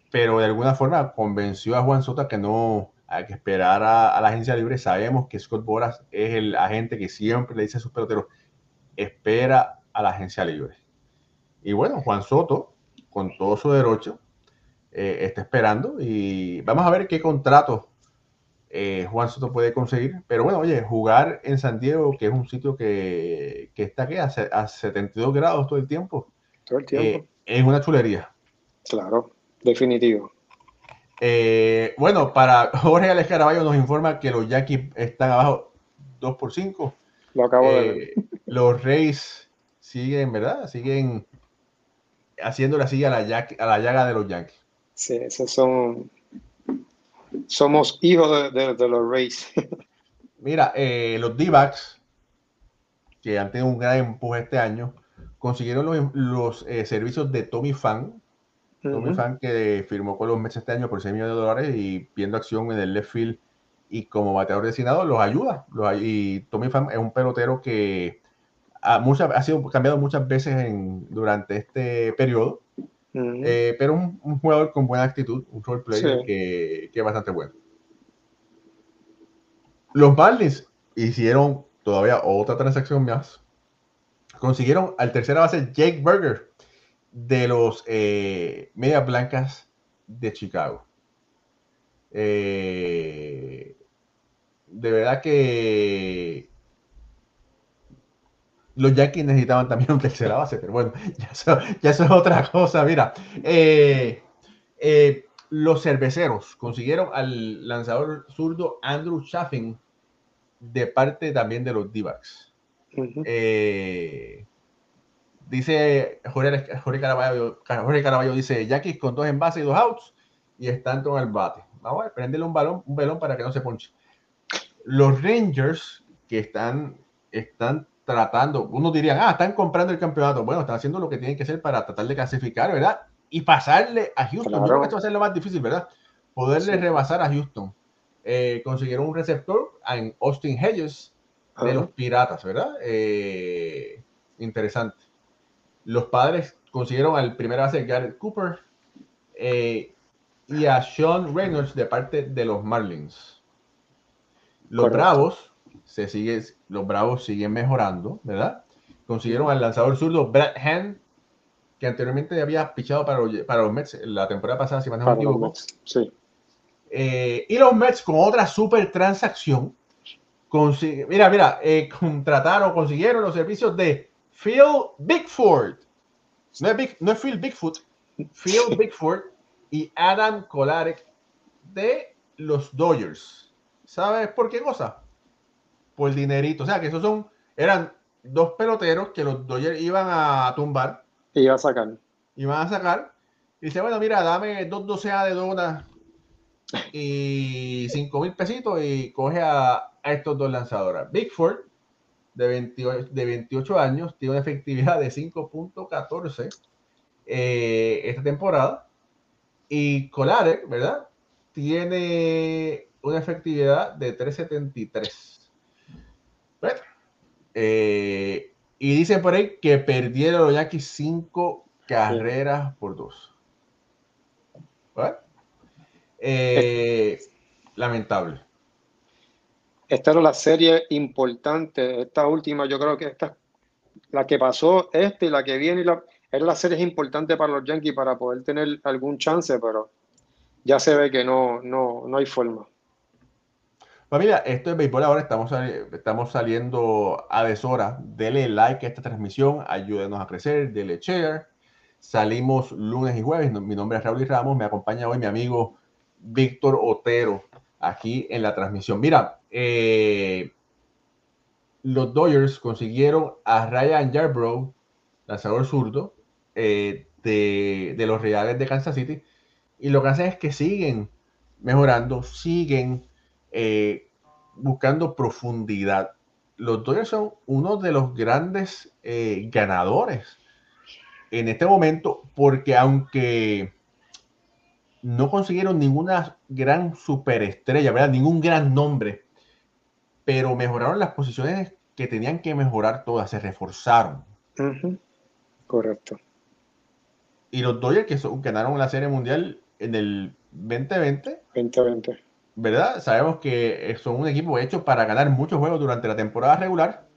pero de alguna forma convenció a Juan Soto que no hay que esperar a, a, la agencia libre. Sabemos que Scott Boras es el agente que siempre le dice a sus peloteros, espera a la agencia libre. Y bueno, Juan Soto, con todo su derecho, eh, está esperando y vamos a ver qué contrato eh, Juan Soto puede conseguir. Pero bueno, oye, jugar en San Diego, que es un sitio que, que está aquí a, a 72 grados todo el tiempo, todo el tiempo. Eh, es una chulería. Claro, definitivo. Eh, bueno, para Jorge Alex Caraballo nos informa que los Yankees están abajo 2 por 5. Lo acabo de ver. Los Reyes siguen, ¿verdad? Siguen haciéndole así a la, a la llaga de los Yankees. Sí, esos son. Somos hijos de, de, de los Rays. Mira, eh, los D-backs, que han tenido un gran empuje este año, consiguieron los, los eh, servicios de Tommy Fan. Uh -huh. Tommy Fan que firmó con los Mets este año por 6 millones de dólares y viendo acción en el left field y como bateador designado los ayuda. Los, y Tommy Fan es un pelotero que ha, muchas, ha sido cambiado muchas veces en, durante este periodo. Eh, pero un, un, jugador con buena actitud, un role player sí. que, que, es bastante bueno. Los Marlins hicieron todavía otra transacción más. Consiguieron al tercera base Jake Berger de los eh, Medias Blancas de Chicago. Eh, de verdad que los Yankees necesitaban también un tercera base, pero bueno, ya eso, ya eso es otra cosa. Mira, eh, eh, los cerveceros consiguieron al lanzador zurdo Andrew Chaffin de parte también de los D-backs. Uh -huh. eh, dice Jorge, Jorge, Caraballo, Jorge Caraballo dice Yankees con dos envases y dos outs y Stanton al bate. Vamos a prenderle un balón, un velón para que no se ponche. Los Rangers que están, están tratando, unos dirían, ah, están comprando el campeonato. Bueno, están haciendo lo que tienen que hacer para tratar de clasificar, ¿verdad? Y pasarle a Houston. Claro. Yo creo que esto va a ser lo más difícil, ¿verdad? Poderle sí. rebasar a Houston. Eh, consiguieron un receptor en Austin Hedges de los Piratas, ¿verdad? Eh, interesante. Los padres consiguieron al primer base Garrett Cooper eh, y a Sean Reynolds de parte de los Marlins. Los Correcto. Bravos se sigue, los Bravos siguen mejorando, ¿verdad? Consiguieron al lanzador zurdo Brad Hand, que anteriormente había pichado para los, para los Mets la temporada pasada, si no me equivoco. Sí. Eh, y los Mets con otra super transacción, mira, mira, eh, contrataron, consiguieron los servicios de Phil Bigford. No es, Big, no es Phil Bigfoot, Phil Bigford y Adam Kolarek de los Dodgers. ¿Sabes por qué cosa? Por dinerito. O sea, que esos son, eran dos peloteros que los Dodgers iban a tumbar. Y iban a sacar. Iban a sacar. Y dice, bueno, mira, dame dos docenas de donas y 5 mil pesitos y coge a, a, estos dos lanzadores. Bigford, de 28, de 28 años, tiene una efectividad de 5.14 eh, esta temporada. Y Colare, ¿verdad? tiene una efectividad de 373. Eh, y dice por ahí que perdieron los Yankees cinco carreras por dos. Eh, lamentable. Esta era la serie importante. Esta última, yo creo que esta, la que pasó, esta y la que viene, la, era la serie importante para los Yankees para poder tener algún chance, pero ya se ve que no, no, no hay forma. Familia, esto es béisbol ahora, estamos, estamos saliendo a deshora. Dele like a esta transmisión, ayúdenos a crecer, dele share. Salimos lunes y jueves. Mi nombre es Raúl y Ramos, me acompaña hoy mi amigo Víctor Otero aquí en la transmisión. Mira, eh, los Dodgers consiguieron a Ryan Yarbrough, lanzador zurdo, eh, de, de, los Reales de Kansas City. Y lo que hacen es que siguen mejorando, siguen eh, buscando profundidad. Los Dodgers son uno de los grandes eh, ganadores en este momento, porque aunque no consiguieron ninguna gran superestrella, ¿verdad? Ningún gran nombre, pero mejoraron las posiciones que tenían que mejorar todas, se reforzaron. Correcto. Y los Dodgers que ganaron la Serie Mundial en el 2020. 2020. ¿Verdad? Sabemos que son un equipo hecho para ganar muchos juegos durante la temporada regular.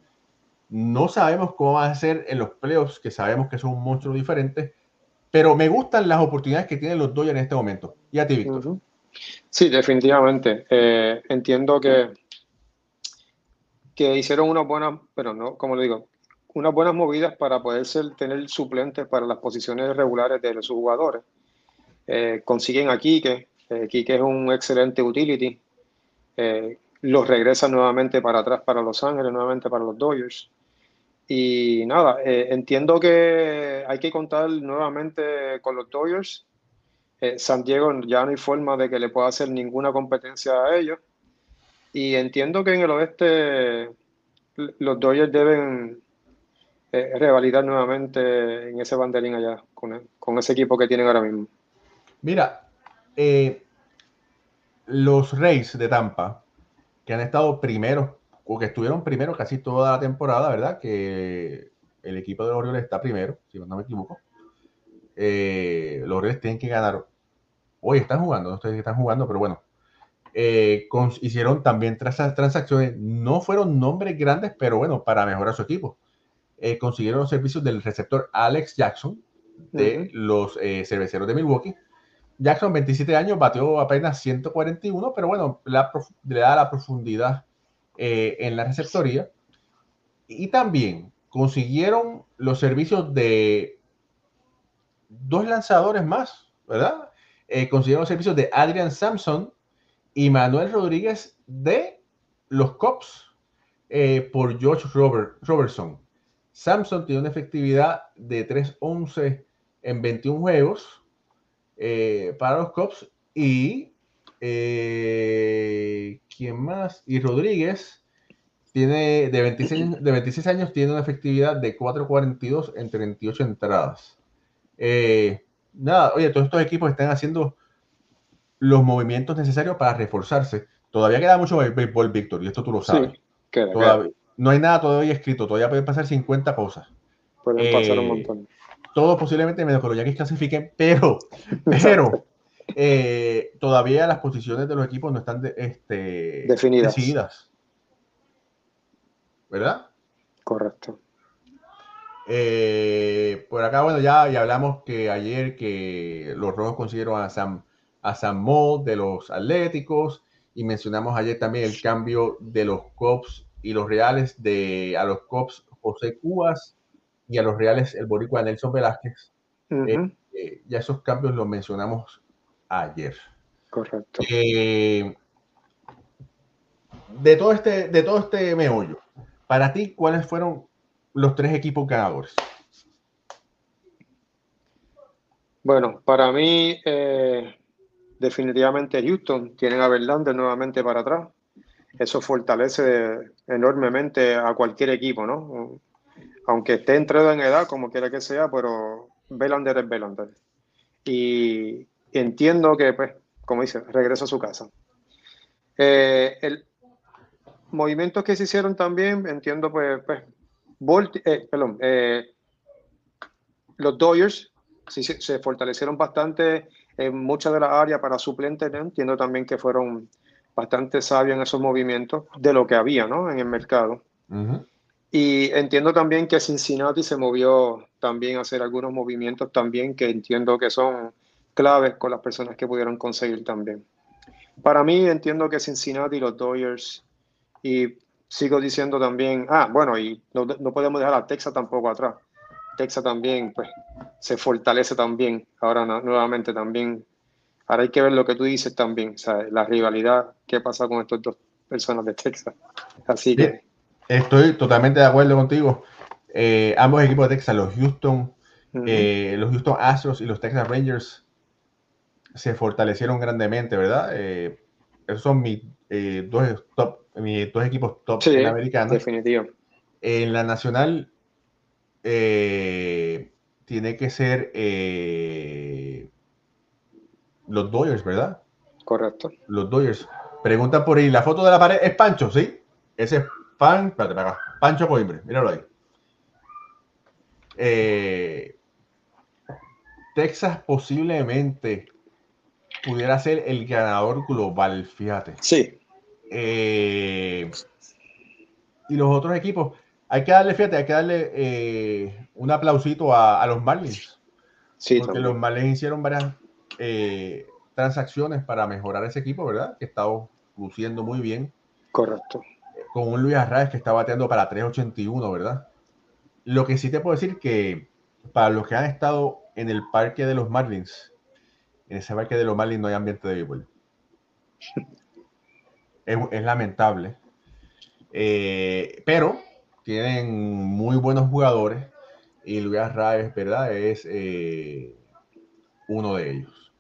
No sabemos cómo va a ser en los playoffs, que sabemos que son un monstruo diferente, pero me gustan las oportunidades que tienen los Dodgers en este momento. ¿Y a ti, Víctor? Sí, definitivamente. Eh, entiendo que, que hicieron unas buenas, pero no, como le digo, unas buenas movidas para poder tener suplentes para las posiciones regulares de los jugadores. Eh, consiguen aquí que eh, Quique es un excelente utility. Eh, los regresa nuevamente para atrás para Los Ángeles, nuevamente para los Dodgers. Y nada, eh, entiendo que hay que contar nuevamente con los Dodgers. Eh, San Diego ya no hay forma de que le pueda hacer ninguna competencia a ellos. Y entiendo que en el oeste los Dodgers deben revalidar nuevamente en ese banderín allá con, con ese equipo que tienen ahora mismo. Mira, eh, los Reyes de Tampa, que han estado primeros, o que estuvieron primero casi toda la temporada, ¿verdad? Que el equipo de los Orioles está primero, si no me equivoco. Eh, los Orioles tienen que ganar. Hoy están jugando, no sé si están jugando, pero bueno. Eh, hicieron también transacciones, no fueron nombres grandes, pero bueno, para mejorar su equipo. consiguieron los servicios del receptor Alex Jackson de los cerveceros de Milwaukee Jackson, 27 años, bateó apenas 141, pero bueno, le da la profundidad eh, en la receptoría. Y también consiguieron los servicios de dos lanzadores más, ¿verdad? Eh, consiguieron los servicios de Adrian Sampson y Manuel Rodríguez de los Cops eh, por George Robert, Robertson. Sampson tiene una efectividad de 3-11 en 21 juegos eh, para los Cops y eh, ¿quién más? Y Rodríguez tiene de 26, de 26 años, tiene una efectividad de 4.42 en 38 entradas. Eh, nada, oye, todos estos equipos están haciendo los movimientos necesarios para reforzarse. Todavía queda mucho béisbol, Víctor, y esto tú lo sabes. No hay nada todavía escrito, todavía pueden pasar 50 cosas. Pueden pasar un montón todo posiblemente menos que los Yankees clasifiquen, pero, pero eh, todavía las posiciones de los equipos no están este, Definidas. decididas. ¿Verdad? Correcto. Eh, por acá, bueno, ya, ya hablamos que ayer que los rojos consiguieron a Sam, a Sam de los Atléticos y mencionamos ayer también el cambio de los Cops y los Reales de a los Cops José Cubas y a los Reales el boricua Nelson Velázquez. Eh, eh, ya esos cambios los mencionamos ayer. Correcto. Eh, de, todo este, de todo este meollo, para ti, ¿cuáles fueron los tres equipos ganadores? Bueno, para mí, definitivamente Houston tienen a Verlander nuevamente para atrás. Eso fortalece enormemente a cualquier equipo, ¿no? Aunque esté entrado en edad, como quiera que sea, pero Belander es Belander. Y entiendo que, pues, como dice, regreso a su casa. Eh, el movimientos que se hicieron también, entiendo, pues, pues eh, perdón, eh, los Dodgers sí, se fortalecieron bastante en muchas de las áreas para suplentes. Entiendo también que fueron bastante sabios en esos movimientos de lo que había ¿no? en el mercado. Y entiendo también que Cincinnati se movió también a hacer algunos movimientos también que entiendo que son claves con las personas que pudieron conseguir también. Para mí entiendo que Cincinnati los Dodgers y sigo diciendo también, ah, bueno, y no, no podemos dejar a Texas tampoco atrás. Texas también, pues, se fortalece también. Ahora nuevamente también. Ahora hay que ver lo que tú dices también, o sea, la rivalidad, qué pasa con estas dos personas de Texas. Así que. Estoy totalmente de acuerdo contigo. Eh, ambos equipos de Texas, los Houston, eh, los Houston Astros y los Texas Rangers, se fortalecieron grandemente, ¿verdad? Eh, esos son mis dos, top, mis dos equipos top sí, americanos. Definitivo. En la nacional, tiene que ser los Dodgers, ¿verdad? Correcto. Los Dodgers. Pregunta por ahí, ¿la foto de la pared es Pancho? ¿Sí? Ese es Pan, espérate, para acá. Pancho Coimbre, míralo ahí. Eh, Texas posiblemente pudiera ser el ganador global, fíjate. Sí. Eh, y los otros equipos, hay que darle, fíjate, hay que darle eh, un aplausito a, los Marlins. Sí, porque los Marlins hicieron varias transacciones para mejorar ese equipo, ¿verdad? Que está luciendo muy bien. Correcto con un Luis Arraez que está bateando para 381, ¿verdad? Lo que sí te puedo decir que para los que han estado en el parque de los Marlins, en ese parque de los Marlins no hay ambiente de béisbol. Es, lamentable. Eh, pero tienen muy buenos jugadores y Luis Arraez, ¿verdad? Es eh, uno de ellos.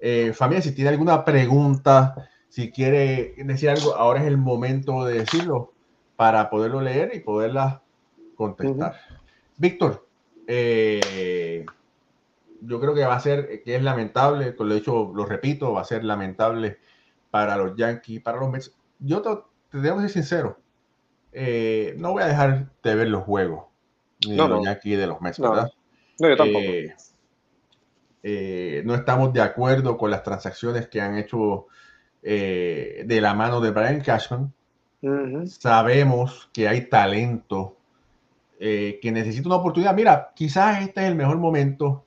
Eh, familia, si tiene alguna pregunta si quiere decir algo, ahora es el momento de decirlo para poderlo leer y poderla contestar. Víctor, eh, yo creo que va a ser, que es lamentable, con lo dicho, lo repito, va a ser lamentable para los Yankees, para los Mets. Yo te, tengo que ser sincero, eh, no voy a dejar de ver los juegos, ni de los Yankees de los Mets, ¿verdad? No, yo tampoco. Eh, no estamos de acuerdo con las transacciones que han hecho eh, de la mano de Brian Cashman. Sabemos que hay talento eh, que necesita una oportunidad. Mira, quizás este es el mejor momento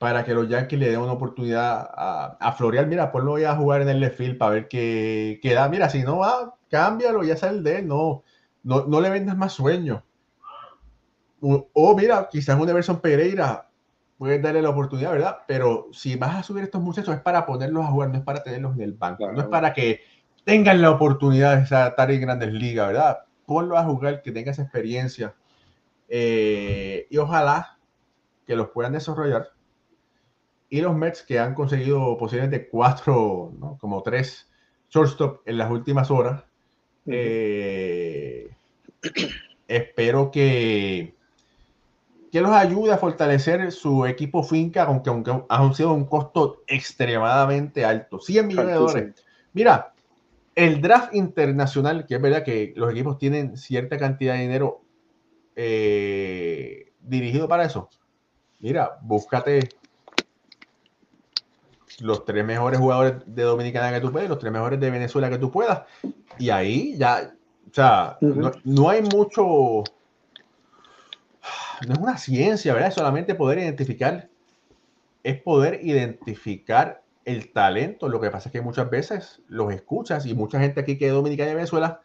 para que los Yankees le den una oportunidad a, a Florial. Mira, pues lo voy a jugar en el left field para ver qué, da. Mira, si no va, cámbialo, ya sale de él. No, no, no le vendas más sueño. O, mira, quizás una versión Pereira puedes darle la oportunidad, ¿verdad? Pero si vas a subir estos muchachos es para ponerlos a jugar, no es para tenerlos en el banco, no es para que tengan la oportunidad de estar en grandes ligas, ¿verdad? Ponlos a jugar, que tengas experiencia eh, y ojalá que los puedan desarrollar. Y los Mets que han conseguido posiblemente cuatro, ¿no? como tres shortstop en las últimas horas. Eh, espero que que los ayude a fortalecer su equipo finca, aunque, aunque ha sido un costo extremadamente alto, 100 millones de dólares. Mira, el draft internacional, que es verdad que los equipos tienen cierta cantidad de dinero eh, dirigido para eso. Mira, búscate los tres mejores jugadores de Dominicana que tú puedas, los tres mejores de Venezuela que tú puedas, y ahí ya, o sea, no hay mucho no es una ciencia, ¿verdad? Es solamente poder identificar, es poder identificar el talento. Lo que pasa es que muchas veces los escuchas y mucha gente aquí que es dominicana y Venezuela,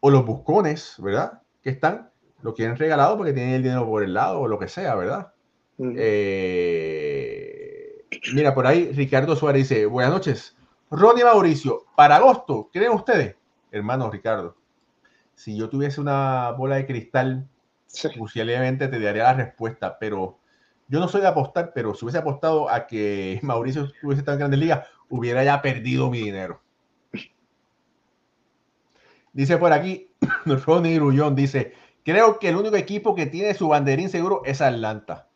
o los buscones, ¿verdad? Que están, lo quieren regalado porque tienen el dinero por el lado o lo que sea, ¿verdad? Eh, mira, por ahí Ricardo Suárez dice, buenas noches. Ronnie Mauricio, para agosto, ¿creen ustedes? Hermano Ricardo, si yo tuviese una bola de cristal posiblemente te daría la respuesta, pero yo no soy de apostar, pero si hubiese apostado a que Mauricio hubiese estado en Grandes Ligas, hubiera ya perdido mi dinero. Dice por aquí, Ronnie Grullón dice, creo que el único equipo que tiene su banderín seguro es Atlanta.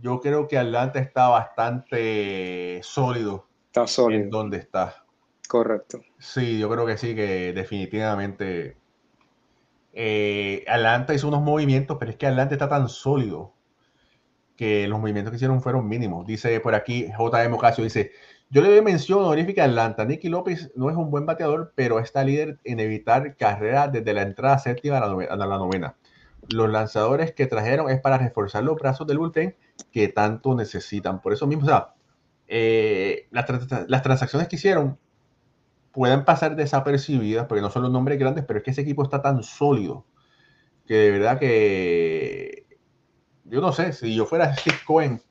yo creo que Atlanta está bastante sólido. Está sólido. En donde está. Correcto. Sí, yo creo que sí, que definitivamente eh, Atlanta hizo unos movimientos, pero es que Atlanta está tan sólido que los movimientos que hicieron fueron mínimos. Dice por aquí JM Ocasio, dice, yo le doy mención honorífica a Atlanta. Nicky López no es un buen bateador, pero está líder en evitar carreras desde la entrada séptima a la, novena. Los lanzadores que trajeron es para reforzar los brazos del bullpen que tanto necesitan. Por eso mismo, o sea, eh, las, transacciones que hicieron pueden pasar desapercibidas porque no son los nombres grandes, pero es que ese equipo está tan sólido que de verdad que yo no sé, si yo fuera Steve Cohen,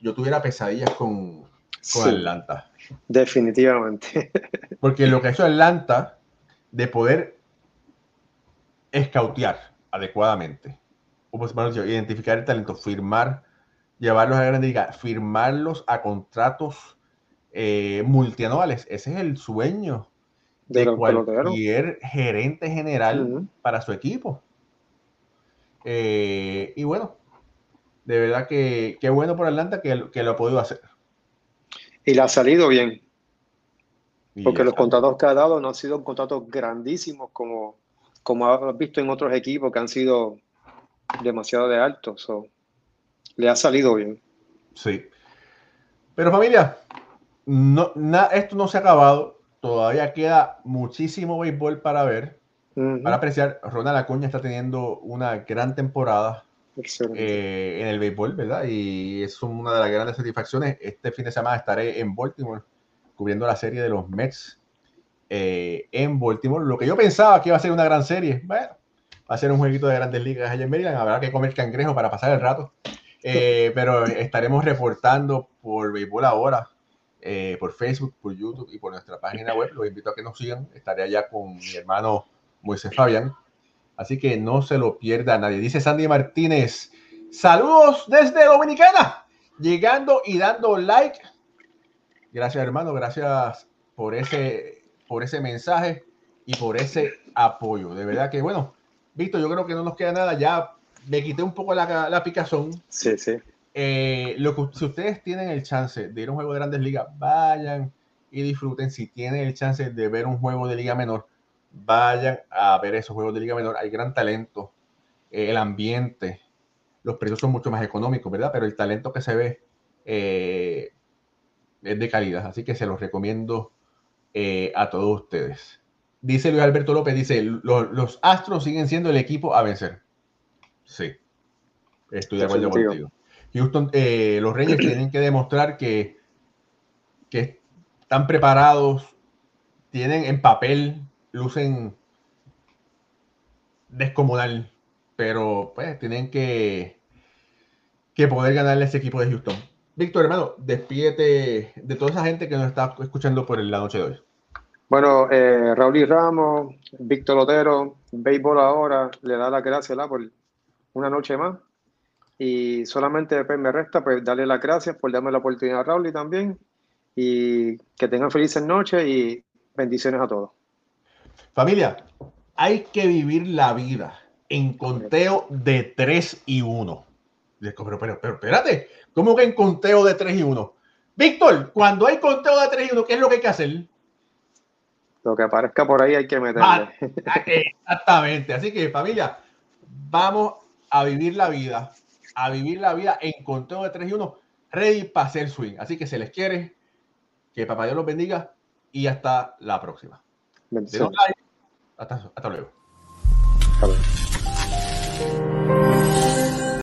yo tuviera pesadillas con, con sí, Atlanta. Definitivamente. Porque lo que ha hecho Atlanta de poder escautear adecuadamente, o pues, identificar el talento, firmar llevarlos a la Grande Liga, firmarlos a contratos eh, multianuales. Ese es el sueño de, de cualquier gerente general uh -huh. para su equipo. Eh, y bueno, de verdad que qué bueno por Atlanta que, que, lo ha podido hacer. Y le ha salido bien. Porque los contratos que ha dado no han sido contratos grandísimos como, como has visto en otros equipos que han sido demasiado de altos. So le ha salido bien. Sí. Pero familia, no, na, esto no se ha acabado. Todavía queda muchísimo béisbol para ver, uh -huh. para apreciar. Ronald Acuña está teniendo una gran temporada eh, en el béisbol, ¿verdad? Y es una de las grandes satisfacciones. Este fin de semana estaré en Baltimore cubriendo la serie de los Mets eh, en Baltimore. Lo que yo pensaba que iba a ser una gran serie, bueno, va a ser un jueguito de grandes ligas allá en Maryland. Habrá que comer cangrejo para pasar el rato. Eh, pero estaremos reportando por Béisbol Ahora, eh, por Facebook, por YouTube y por nuestra página web. Los invito a que nos sigan. Estaré allá con mi hermano Moisés Fabián. Así que no se lo pierda nadie. Dice Sandy Martínez. Saludos desde Dominicana. Llegando y dando like. Gracias, hermano. Gracias por ese, por ese mensaje y por ese apoyo. De verdad que, bueno, Víctor, yo creo que no nos queda nada. Ya me quité un poco la, la picazón. Sí, sí. Eh, lo que, si ustedes tienen el chance de ir a un juego de grandes ligas, vayan y disfruten. Si tienen el chance de ver un juego de liga menor, vayan a ver esos juegos de liga menor. Hay gran talento, eh, el ambiente, los precios son mucho más económicos, ¿verdad? Pero el talento que se ve eh, es de calidad. Así que se los recomiendo a todos ustedes. Dice Luis Alberto López, dice, los, los Astros siguen siendo el equipo a vencer. Sí, estoy de acuerdo contigo. Houston, eh, los Reyes tienen que demostrar que, que están preparados, tienen en papel, lucen descomunal, pero pues tienen que, que poder ganarle a ese equipo de Houston. Víctor, hermano, despídete de toda esa gente que nos está escuchando por la noche de hoy. Bueno, eh, Raúl y Ramos, Víctor Otero, Béisbol ahora, le da las gracias por una noche más. Y solamente pues, me resta pues, darle las gracias por darme la oportunidad a Raúl y también. Y que tengan felices noches y bendiciones a todos. Familia, hay que vivir la vida en conteo de 3 y 1. Pero, pero, pero, espérate, ¿cómo que en conteo de 3 y 1? Víctor, cuando hay conteo de 3 y 1, ¿qué es lo que hay que hacer? Lo que aparezca por ahí hay que meterle. Ah, exactamente. Así que, familia, vamos a vivir la vida, a vivir la vida en conteo de 3 y 1, ready para hacer swing. Así que se les quiere, que papá Dios los bendiga y hasta la próxima. Like, hasta luego. Hasta luego.